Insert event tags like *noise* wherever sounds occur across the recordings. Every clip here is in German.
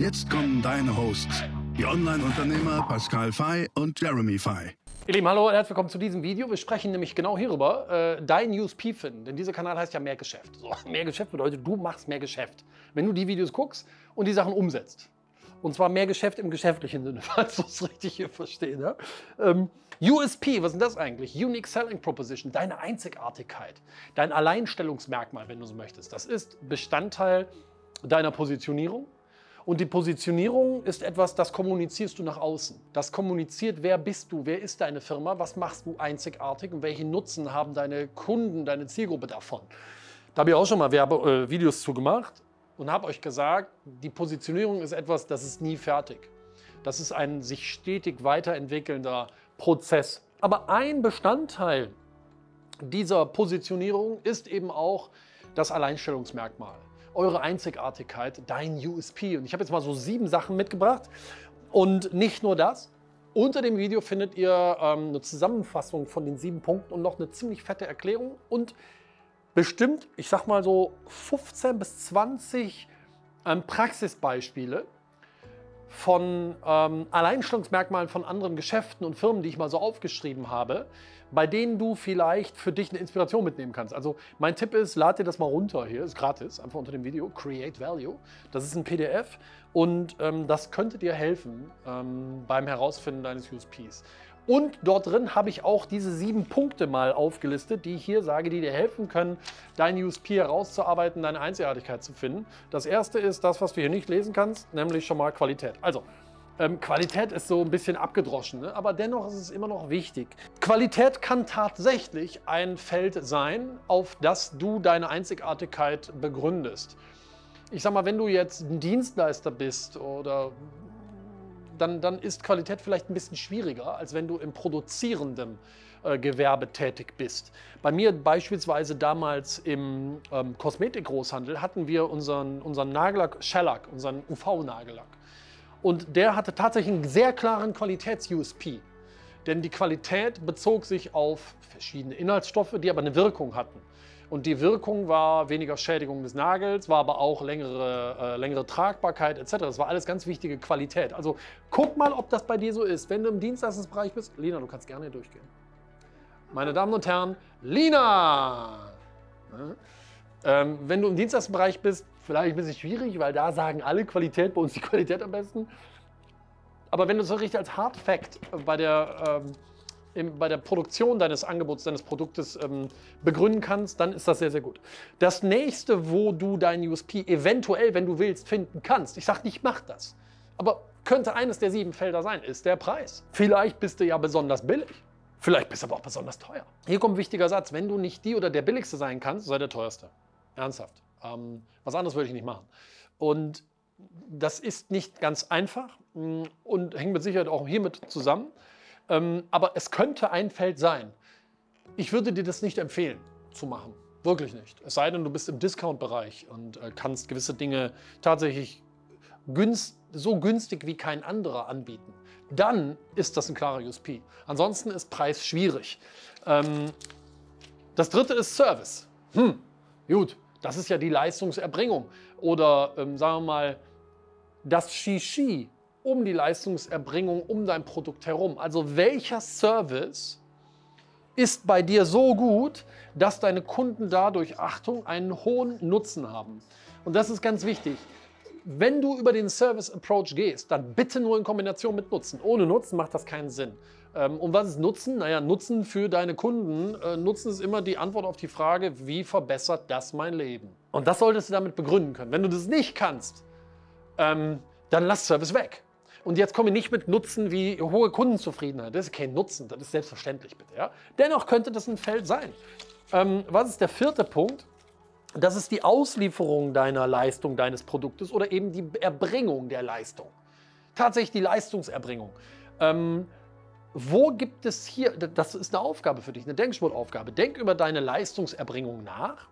Jetzt kommen deine Hosts, die Online-Unternehmer Pascal Fay und Jeremy Fay. Ihr Lieben, hallo und herzlich willkommen zu diesem Video. Wir sprechen nämlich genau hierüber, äh, dein USP finden. Denn dieser Kanal heißt ja mehr Geschäft. So, *laughs* mehr Geschäft bedeutet, du machst mehr Geschäft. Wenn du die Videos guckst und die Sachen umsetzt. Und zwar mehr Geschäft im geschäftlichen Sinne, *laughs* falls du es richtig hier verstehst. Ja? Ähm, USP, was ist das eigentlich? Unique Selling Proposition, deine Einzigartigkeit, dein Alleinstellungsmerkmal, wenn du so möchtest. Das ist Bestandteil deiner Positionierung, und die Positionierung ist etwas, das kommunizierst du nach außen. Das kommuniziert, wer bist du, wer ist deine Firma, was machst du einzigartig und welchen Nutzen haben deine Kunden, deine Zielgruppe davon. Da habe ich auch schon mal Werbe äh, Videos zu gemacht und habe euch gesagt, die Positionierung ist etwas, das ist nie fertig. Das ist ein sich stetig weiterentwickelnder Prozess. Aber ein Bestandteil dieser Positionierung ist eben auch das Alleinstellungsmerkmal eure Einzigartigkeit, dein USP. Und ich habe jetzt mal so sieben Sachen mitgebracht. Und nicht nur das. Unter dem Video findet ihr ähm, eine Zusammenfassung von den sieben Punkten und noch eine ziemlich fette Erklärung und bestimmt, ich sag mal so 15 bis 20 ähm, Praxisbeispiele von ähm, Alleinstellungsmerkmalen von anderen Geschäften und Firmen, die ich mal so aufgeschrieben habe, bei denen du vielleicht für dich eine Inspiration mitnehmen kannst. Also mein Tipp ist, lad dir das mal runter hier, ist gratis, einfach unter dem Video, Create Value. Das ist ein PDF und ähm, das könnte dir helfen ähm, beim Herausfinden deines USPs. Und dort drin habe ich auch diese sieben Punkte mal aufgelistet, die ich hier sage, die dir helfen können, dein USP herauszuarbeiten, deine Einzigartigkeit zu finden. Das erste ist das, was du hier nicht lesen kannst, nämlich schon mal Qualität. Also, ähm, Qualität ist so ein bisschen abgedroschen, ne? aber dennoch ist es immer noch wichtig. Qualität kann tatsächlich ein Feld sein, auf das du deine Einzigartigkeit begründest. Ich sag mal, wenn du jetzt ein Dienstleister bist oder dann, dann ist Qualität vielleicht ein bisschen schwieriger, als wenn du im produzierenden äh, Gewerbe tätig bist. Bei mir beispielsweise damals im ähm, Kosmetikgroßhandel hatten wir unseren, unseren Nagellack, Shellac, unseren UV-Nagellack. Und der hatte tatsächlich einen sehr klaren Qualitäts-USP. Denn die Qualität bezog sich auf verschiedene Inhaltsstoffe, die aber eine Wirkung hatten. Und die Wirkung war weniger Schädigung des Nagels, war aber auch längere, äh, längere Tragbarkeit etc. Das war alles ganz wichtige Qualität. Also guck mal, ob das bei dir so ist. Wenn du im Dienstleistungsbereich bist, Lina, du kannst gerne durchgehen. Meine Damen und Herren, Lina! Ja. Ähm, wenn du im Dienstleistungsbereich bist, vielleicht ein bisschen schwierig, weil da sagen alle Qualität, bei uns die Qualität am besten. Aber wenn du es richtig als Hard Fact bei der, ähm, im, bei der Produktion deines Angebots, deines Produktes ähm, begründen kannst, dann ist das sehr, sehr gut. Das nächste, wo du dein USP eventuell, wenn du willst, finden kannst, ich sage nicht, mach das, aber könnte eines der sieben Felder sein, ist der Preis. Vielleicht bist du ja besonders billig. Vielleicht bist du aber auch besonders teuer. Hier kommt ein wichtiger Satz. Wenn du nicht die oder der billigste sein kannst, sei der teuerste. Ernsthaft. Ähm, was anderes würde ich nicht machen. Und das ist nicht ganz einfach mm, und hängt mit Sicherheit auch hiermit zusammen. Ähm, aber es könnte ein Feld sein. Ich würde dir das nicht empfehlen zu machen. Wirklich nicht. Es sei denn, du bist im Discount-Bereich und äh, kannst gewisse Dinge tatsächlich günst, so günstig wie kein anderer anbieten. Dann ist das ein klarer USP. Ansonsten ist Preis schwierig. Ähm, das dritte ist Service. Hm, gut, das ist ja die Leistungserbringung. Oder ähm, sagen wir mal, das Shishi um die Leistungserbringung um dein Produkt herum. Also welcher Service ist bei dir so gut, dass deine Kunden dadurch, Achtung, einen hohen Nutzen haben. Und das ist ganz wichtig. Wenn du über den Service Approach gehst, dann bitte nur in Kombination mit Nutzen. Ohne Nutzen macht das keinen Sinn. Ähm, und was ist Nutzen? Naja, Nutzen für deine Kunden. Äh, Nutzen ist immer die Antwort auf die Frage, wie verbessert das mein Leben? Und das solltest du damit begründen können. Wenn du das nicht kannst, ähm, dann lass Service weg. Und jetzt komme ich nicht mit Nutzen wie hohe Kundenzufriedenheit. Das ist kein Nutzen, das ist selbstverständlich bitte. Ja? Dennoch könnte das ein Feld sein. Ähm, was ist der vierte Punkt? Das ist die Auslieferung deiner Leistung, deines Produktes oder eben die Erbringung der Leistung. tatsächlich die Leistungserbringung. Ähm, wo gibt es hier, das ist eine Aufgabe für dich, eine Denksportaufgabe. Denk über deine Leistungserbringung nach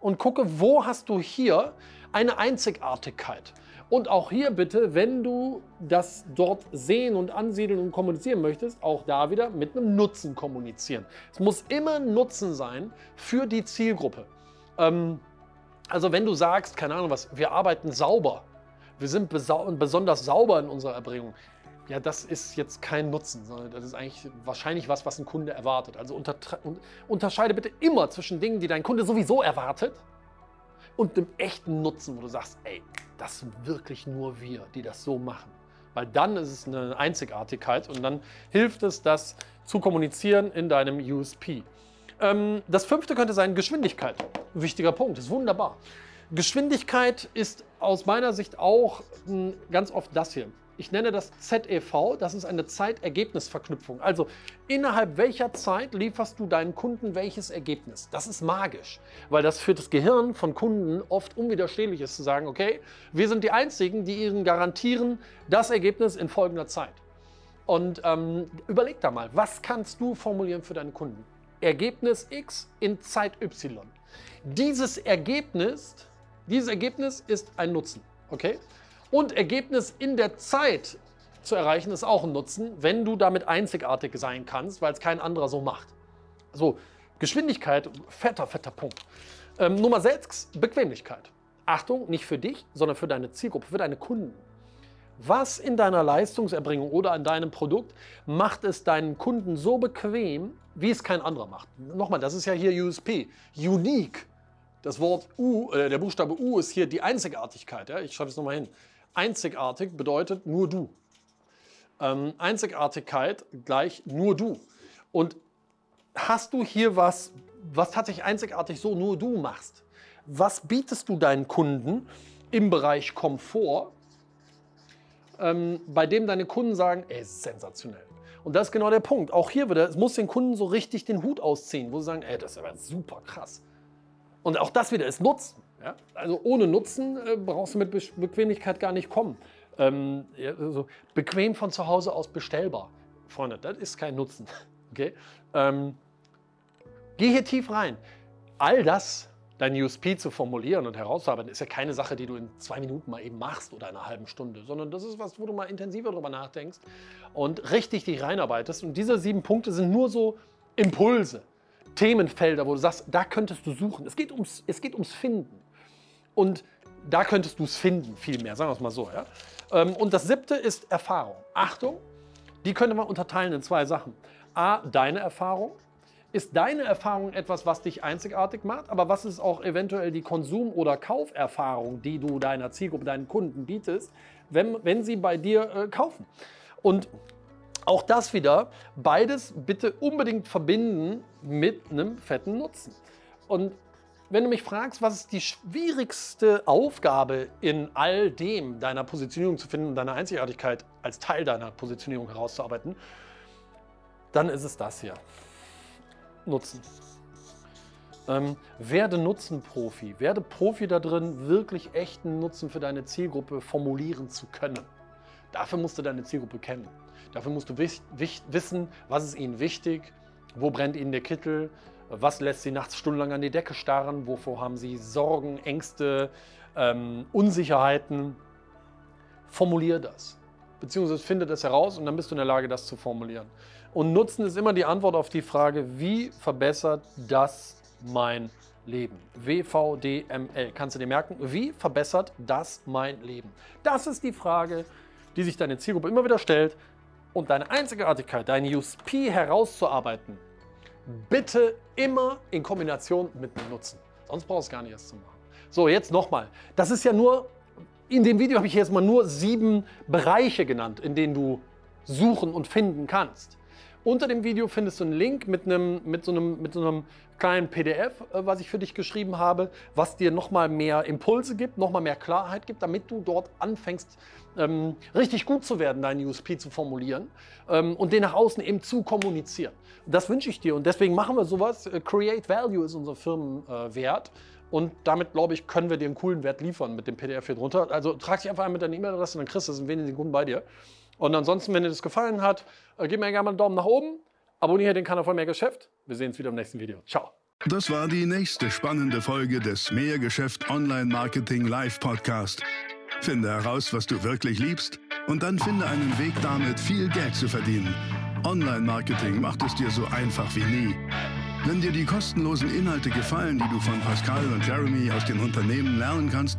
und gucke, wo hast du hier eine Einzigartigkeit. Und auch hier bitte, wenn du das dort sehen und ansiedeln und kommunizieren möchtest, auch da wieder mit einem Nutzen kommunizieren. Es muss immer ein Nutzen sein für die Zielgruppe. Ähm, also wenn du sagst, keine Ahnung was, wir arbeiten sauber, wir sind besonders sauber in unserer Erbringung, ja, das ist jetzt kein Nutzen, sondern das ist eigentlich wahrscheinlich was, was ein Kunde erwartet. Also unter, unterscheide bitte immer zwischen Dingen, die dein Kunde sowieso erwartet und dem echten Nutzen, wo du sagst, ey, das sind wirklich nur wir, die das so machen. Weil dann ist es eine Einzigartigkeit und dann hilft es, das zu kommunizieren in deinem USP. Ähm, das fünfte könnte sein Geschwindigkeit. Wichtiger Punkt, ist wunderbar. Geschwindigkeit ist aus meiner Sicht auch hm, ganz oft das hier. Ich nenne das ZEV, das ist eine Zeitergebnisverknüpfung. Also innerhalb welcher Zeit lieferst du deinen Kunden welches Ergebnis? Das ist magisch, weil das für das Gehirn von Kunden oft unwiderstehlich ist zu sagen, okay, wir sind die Einzigen, die ihnen garantieren das Ergebnis in folgender Zeit. Und ähm, überleg da mal, was kannst du formulieren für deine Kunden? Ergebnis X in Zeit Y. Dieses Ergebnis, dieses Ergebnis ist ein Nutzen. Okay? Und Ergebnis in der Zeit zu erreichen ist auch ein Nutzen, wenn du damit einzigartig sein kannst, weil es kein anderer so macht. So, Geschwindigkeit, fetter, fetter Punkt. Ähm, Nummer 6, Bequemlichkeit. Achtung, nicht für dich, sondern für deine Zielgruppe, für deine Kunden. Was in deiner Leistungserbringung oder an deinem Produkt macht es deinen Kunden so bequem, wie es kein anderer macht? Nochmal, das ist ja hier USP, Unique. Das Wort U, äh, der Buchstabe U ist hier die Einzigartigkeit. Ja? Ich schreibe es nochmal hin. Einzigartig bedeutet nur du. Ähm, Einzigartigkeit gleich nur du. Und hast du hier was, was tatsächlich einzigartig so nur du machst? Was bietest du deinen Kunden im Bereich Komfort, ähm, bei dem deine Kunden sagen, ey, sensationell. Und das ist genau der Punkt. Auch hier wieder, es muss den Kunden so richtig den Hut ausziehen, wo sie sagen, ey, das ist aber super krass. Und auch das wieder ist Nutzen. Ja? Also ohne Nutzen äh, brauchst du mit Be Bequemlichkeit gar nicht kommen. Ähm, ja, also bequem von zu Hause aus bestellbar. Freunde, das ist kein Nutzen. *laughs* Okay? Ähm, geh hier tief rein. All das, dein USP zu formulieren und herauszuarbeiten, ist ja keine Sache, die du in zwei Minuten mal eben machst oder einer halben Stunde, sondern das ist was, wo du mal intensiver drüber nachdenkst und richtig dich reinarbeitest. Und diese sieben Punkte sind nur so Impulse, Themenfelder, wo du sagst, da könntest du suchen. Es geht ums, es geht ums Finden. Und da könntest du es finden, viel mehr, sagen wir es mal so. Ja? Ähm, und das siebte ist Erfahrung. Achtung, die könnte man unterteilen in zwei Sachen. A, deine Erfahrung. Ist deine Erfahrung etwas, was dich einzigartig macht, aber was ist auch eventuell die Konsum- oder Kauferfahrung, die du deiner Zielgruppe, deinen Kunden bietest, wenn, wenn sie bei dir äh, kaufen? Und auch das wieder, beides bitte unbedingt verbinden mit einem fetten Nutzen. Und wenn du mich fragst, was ist die schwierigste Aufgabe in all dem, deiner Positionierung zu finden und deine Einzigartigkeit als Teil deiner Positionierung herauszuarbeiten, dann ist es das hier. Nutzen. Ähm, werde Nutzenprofi. Werde Profi da drin, wirklich echten Nutzen für deine Zielgruppe formulieren zu können. Dafür musst du deine Zielgruppe kennen. Dafür musst du wissen, was ist ihnen wichtig, wo brennt ihnen der Kittel, was lässt sie nachts stundenlang an die Decke starren? Wovor haben sie Sorgen, Ängste, ähm, Unsicherheiten? Formulier das. Beziehungsweise finde das heraus und dann bist du in der Lage, das zu formulieren. Und Nutzen ist immer die Antwort auf die Frage, wie verbessert das mein Leben? WVDML. Kannst du dir merken? Wie verbessert das mein Leben? Das ist die Frage, die sich deine Zielgruppe immer wieder stellt. Und deine Einzigartigkeit, deine USP herauszuarbeiten, bitte immer in Kombination mit einem Nutzen. Sonst brauchst du gar nicht erst zu machen. So, jetzt nochmal. Das ist ja nur, in dem Video habe ich jetzt mal nur sieben Bereiche genannt, in denen du suchen und finden kannst. Unter dem Video findest du einen Link mit, einem, mit, so, einem, mit so einem kleinen PDF, äh, was ich für dich geschrieben habe, was dir nochmal mehr Impulse gibt, nochmal mehr Klarheit gibt, damit du dort anfängst, ähm, richtig gut zu werden, deinen USP zu formulieren ähm, und den nach außen eben zu kommunizieren. Das wünsche ich dir und deswegen machen wir sowas. Äh, Create Value ist unser Firmenwert. Und damit, glaube ich, können wir dir einen coolen Wert liefern mit dem PDF hier drunter. Also trag dich einfach ein mit deiner E-Mail-Adresse, dann kriegst du das in wenigen Sekunden bei dir. Und ansonsten, wenn dir das gefallen hat, äh, gib mir gerne mal einen Daumen nach oben, abonniere den Kanal von Mehrgeschäft. Wir sehen uns wieder im nächsten Video. Ciao. Das war die nächste spannende Folge des Mehrgeschäft Online Marketing Live Podcast. Finde heraus, was du wirklich liebst und dann finde einen Weg damit, viel Geld zu verdienen. Online-Marketing macht es dir so einfach wie nie. Wenn dir die kostenlosen Inhalte gefallen, die du von Pascal und Jeremy aus den Unternehmen lernen kannst,